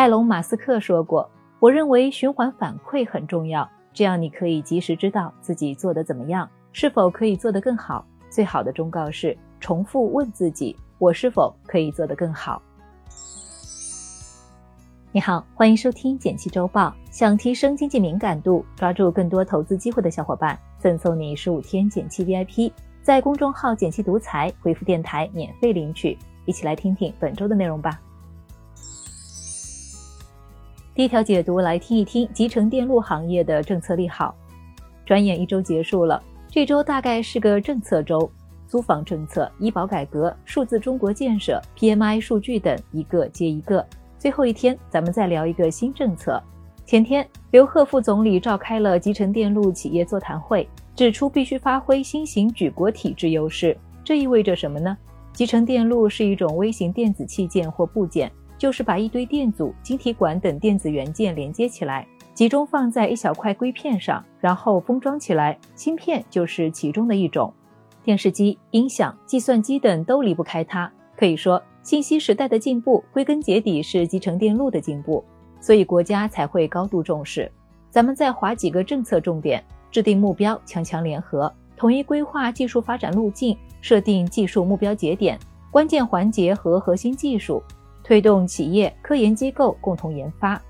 埃隆·马斯克说过：“我认为循环反馈很重要，这样你可以及时知道自己做得怎么样，是否可以做得更好。最好的忠告是重复问自己：我是否可以做得更好？”你好，欢迎收听简七周报。想提升经济敏感度，抓住更多投资机会的小伙伴，赠送你十五天简七 VIP，在公众号“简七独裁回复“电台”免费领取。一起来听听本周的内容吧。第一条解读，来听一听集成电路行业的政策利好。转眼一周结束了，这周大概是个政策周，租房政策、医保改革、数字中国建设、PMI 数据等一个接一个。最后一天，咱们再聊一个新政策。前天，刘鹤副总理召开了集成电路企业座谈会，指出必须发挥新型举国体制优势。这意味着什么呢？集成电路是一种微型电子器件或部件，就是把一堆电阻、晶体管等电子元件连接起来，集中放在一小块硅片上，然后封装起来。芯片就是其中的一种。电视机、音响、计算机等都离不开它。可以说。信息时代的进步，归根结底是集成电路的进步，所以国家才会高度重视。咱们再划几个政策重点：制定目标，强强联合，统一规划技术发展路径，设定技术目标节点、关键环节和核心技术，推动企业、科研机构共同研发。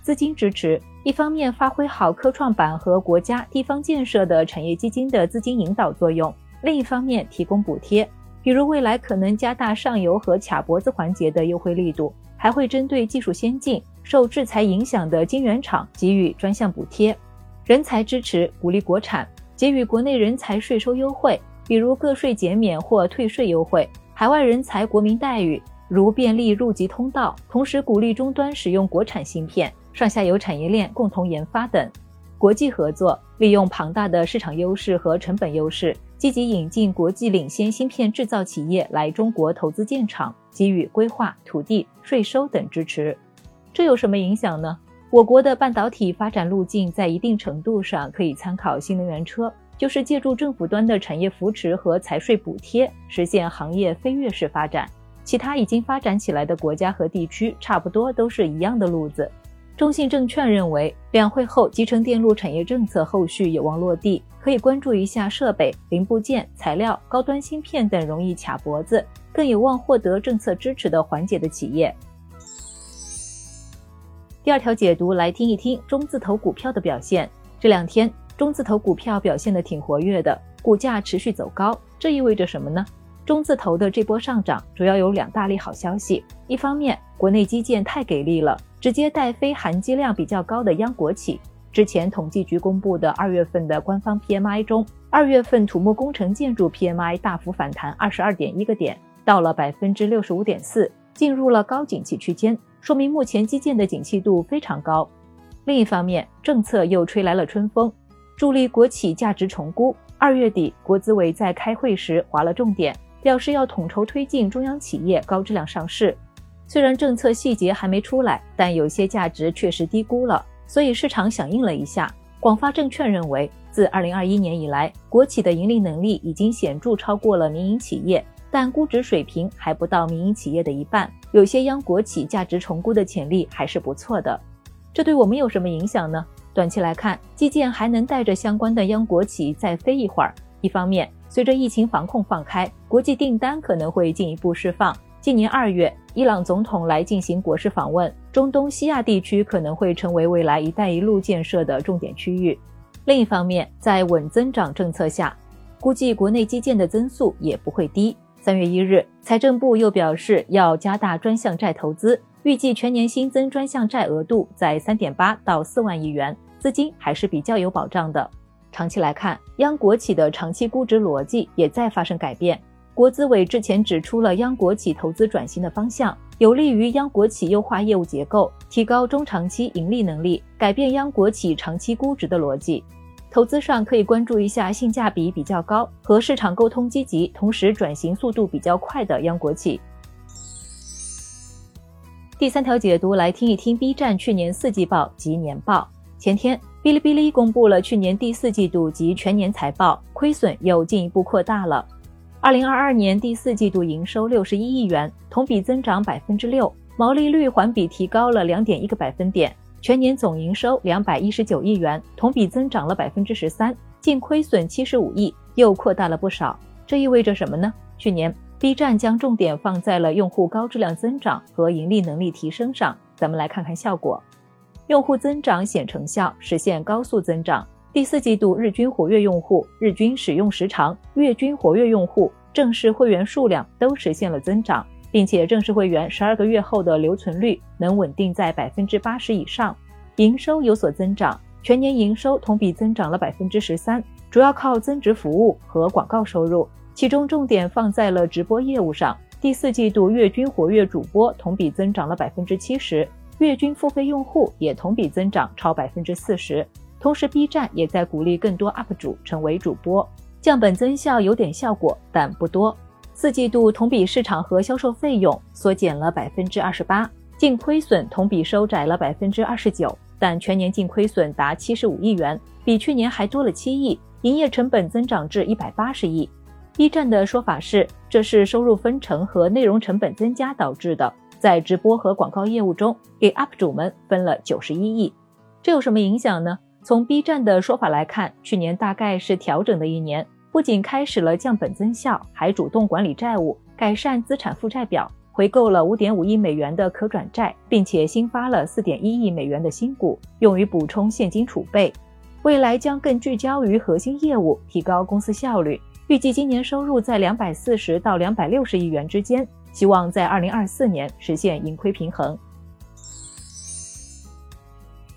资金支持，一方面发挥好科创板和国家、地方建设的产业基金的资金引导作用，另一方面提供补贴。比如未来可能加大上游和卡脖子环节的优惠力度，还会针对技术先进、受制裁影响的晶圆厂给予专项补贴。人才支持，鼓励国产，给予国内人才税收优惠，比如个税减免或退税优惠；海外人才国民待遇，如便利入籍通道，同时鼓励终端使用国产芯片，上下游产业链共同研发等。国际合作，利用庞大的市场优势和成本优势。积极引进国际领先芯片制造企业来中国投资建厂，给予规划、土地、税收等支持。这有什么影响呢？我国的半导体发展路径在一定程度上可以参考新能源车，就是借助政府端的产业扶持和财税补贴，实现行业飞跃式发展。其他已经发展起来的国家和地区，差不多都是一样的路子。中信证券认为，两会后集成电路产业政策后续有望落地，可以关注一下设备、零部件、材料、高端芯片等容易卡脖子、更有望获得政策支持的环节的企业。第二条解读来听一听中字头股票的表现。这两天中字头股票表现的挺活跃的，股价持续走高，这意味着什么呢？中字头的这波上涨主要有两大利好消息，一方面国内基建太给力了。直接带飞含金量比较高的央国企。之前统计局公布的二月份的官方 PMI 中，二月份土木工程建筑 PMI 大幅反弹二十二点一个点，到了百分之六十五点四，进入了高景气区间，说明目前基建的景气度非常高。另一方面，政策又吹来了春风，助力国企价值重估。二月底，国资委在开会时划了重点，表示要统筹推进中央企业高质量上市。虽然政策细节还没出来，但有些价值确实低估了，所以市场响应了一下。广发证券认为，自2021年以来，国企的盈利能力已经显著超过了民营企业，但估值水平还不到民营企业的一半。有些央国企价值重估的潜力还是不错的。这对我们有什么影响呢？短期来看，基建还能带着相关的央国企再飞一会儿。一方面，随着疫情防控放开，国际订单可能会进一步释放。今年二月，伊朗总统来进行国事访问，中东西亚地区可能会成为未来“一带一路”建设的重点区域。另一方面，在稳增长政策下，估计国内基建的增速也不会低。三月一日，财政部又表示要加大专项债投资，预计全年新增专项债额度在三点八到四万亿元，资金还是比较有保障的。长期来看，央国企的长期估值逻辑也在发生改变。国资委之前指出了央国企投资转型的方向，有利于央国企优化业务结构，提高中长期盈利能力，改变央国企长期估值的逻辑。投资上可以关注一下性价比比较高、和市场沟通积极、同时转型速度比较快的央国企。第三条解读来听一听 B 站去年四季报及年报。前天，哔哩哔哩公布了去年第四季度及全年财报，亏损又进一步扩大了。二零二二年第四季度营收六十一亿元，同比增长百分之六，毛利率环比提高了两点一个百分点，全年总营收两百一十九亿元，同比增长了百分之十三，净亏损七十五亿，又扩大了不少。这意味着什么呢？去年 B 站将重点放在了用户高质量增长和盈利能力提升上。咱们来看看效果，用户增长显成效，实现高速增长。第四季度日均活跃用户、日均使用时长、月均活跃用户、正式会员数量都实现了增长，并且正式会员十二个月后的留存率能稳定在百分之八十以上。营收有所增长，全年营收同比增长了百分之十三，主要靠增值服务和广告收入，其中重点放在了直播业务上。第四季度月均活跃主播同比增长了百分之七十，月均付费用户也同比增长超百分之四十。同时，B 站也在鼓励更多 UP 主成为主播，降本增效有点效果，但不多。四季度同比市场和销售费用缩减了百分之二十八，净亏损同比收窄了百分之二十九，但全年净亏损达七十五亿元，比去年还多了七亿，营业成本增长至一百八十亿。B 站的说法是，这是收入分成和内容成本增加导致的，在直播和广告业务中给 UP 主们分了九十一亿，这有什么影响呢？从 B 站的说法来看，去年大概是调整的一年，不仅开始了降本增效，还主动管理债务，改善资产负债表，回购了五点五亿美元的可转债，并且新发了四点一亿美元的新股，用于补充现金储备。未来将更聚焦于核心业务，提高公司效率。预计今年收入在两百四十到两百六十亿元之间，希望在二零二四年实现盈亏平衡。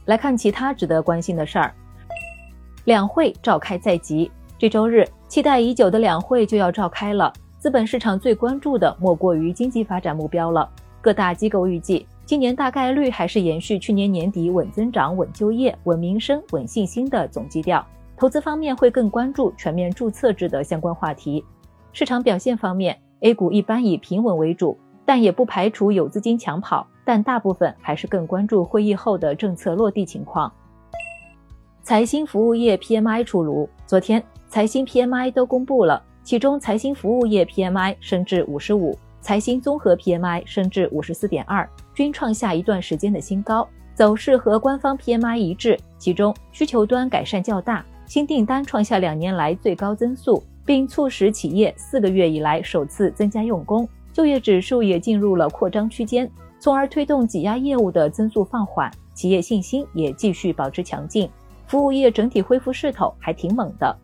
来看其他值得关心的事儿。两会召开在即，这周日期待已久的两会就要召开了。资本市场最关注的莫过于经济发展目标了。各大机构预计，今年大概率还是延续去年年底稳增长、稳就业、稳民生、稳信心的总基调。投资方面会更关注全面注册制的相关话题。市场表现方面，A 股一般以平稳为主，但也不排除有资金抢跑。但大部分还是更关注会议后的政策落地情况。财新服务业 PMI 出炉，昨天财新 PMI 都公布了，其中财新服务业 PMI 升至五十五，财新综合 PMI 升至五十四点二，均创下一段时间的新高，走势和官方 PMI 一致。其中需求端改善较大，新订单创下两年来最高增速，并促使企业四个月以来首次增加用工，就业指数也进入了扩张区间。从而推动挤压业务的增速放缓，企业信心也继续保持强劲，服务业整体恢复势头还挺猛的。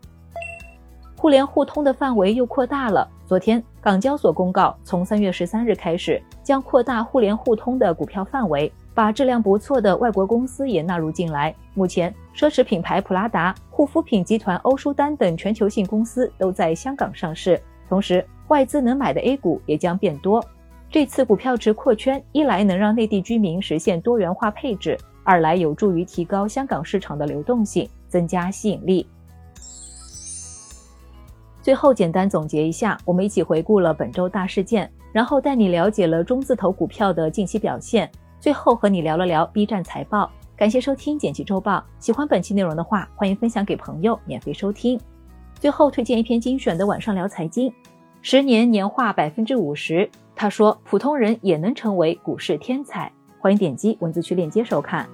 互联互通的范围又扩大了。昨天，港交所公告，从三月十三日开始，将扩大互联互通的股票范围，把质量不错的外国公司也纳入进来。目前，奢侈品牌普拉达、护肤品集团欧舒丹等全球性公司都在香港上市，同时，外资能买的 A 股也将变多。这次股票池扩圈，一来能让内地居民实现多元化配置，二来有助于提高香港市场的流动性，增加吸引力。最后简单总结一下，我们一起回顾了本周大事件，然后带你了解了中字头股票的近期表现，最后和你聊了聊 B 站财报。感谢收听剪辑周报，喜欢本期内容的话，欢迎分享给朋友免费收听。最后推荐一篇精选的晚上聊财经，十年年化百分之五十。他说：“普通人也能成为股市天才。”欢迎点击文字区链接收看。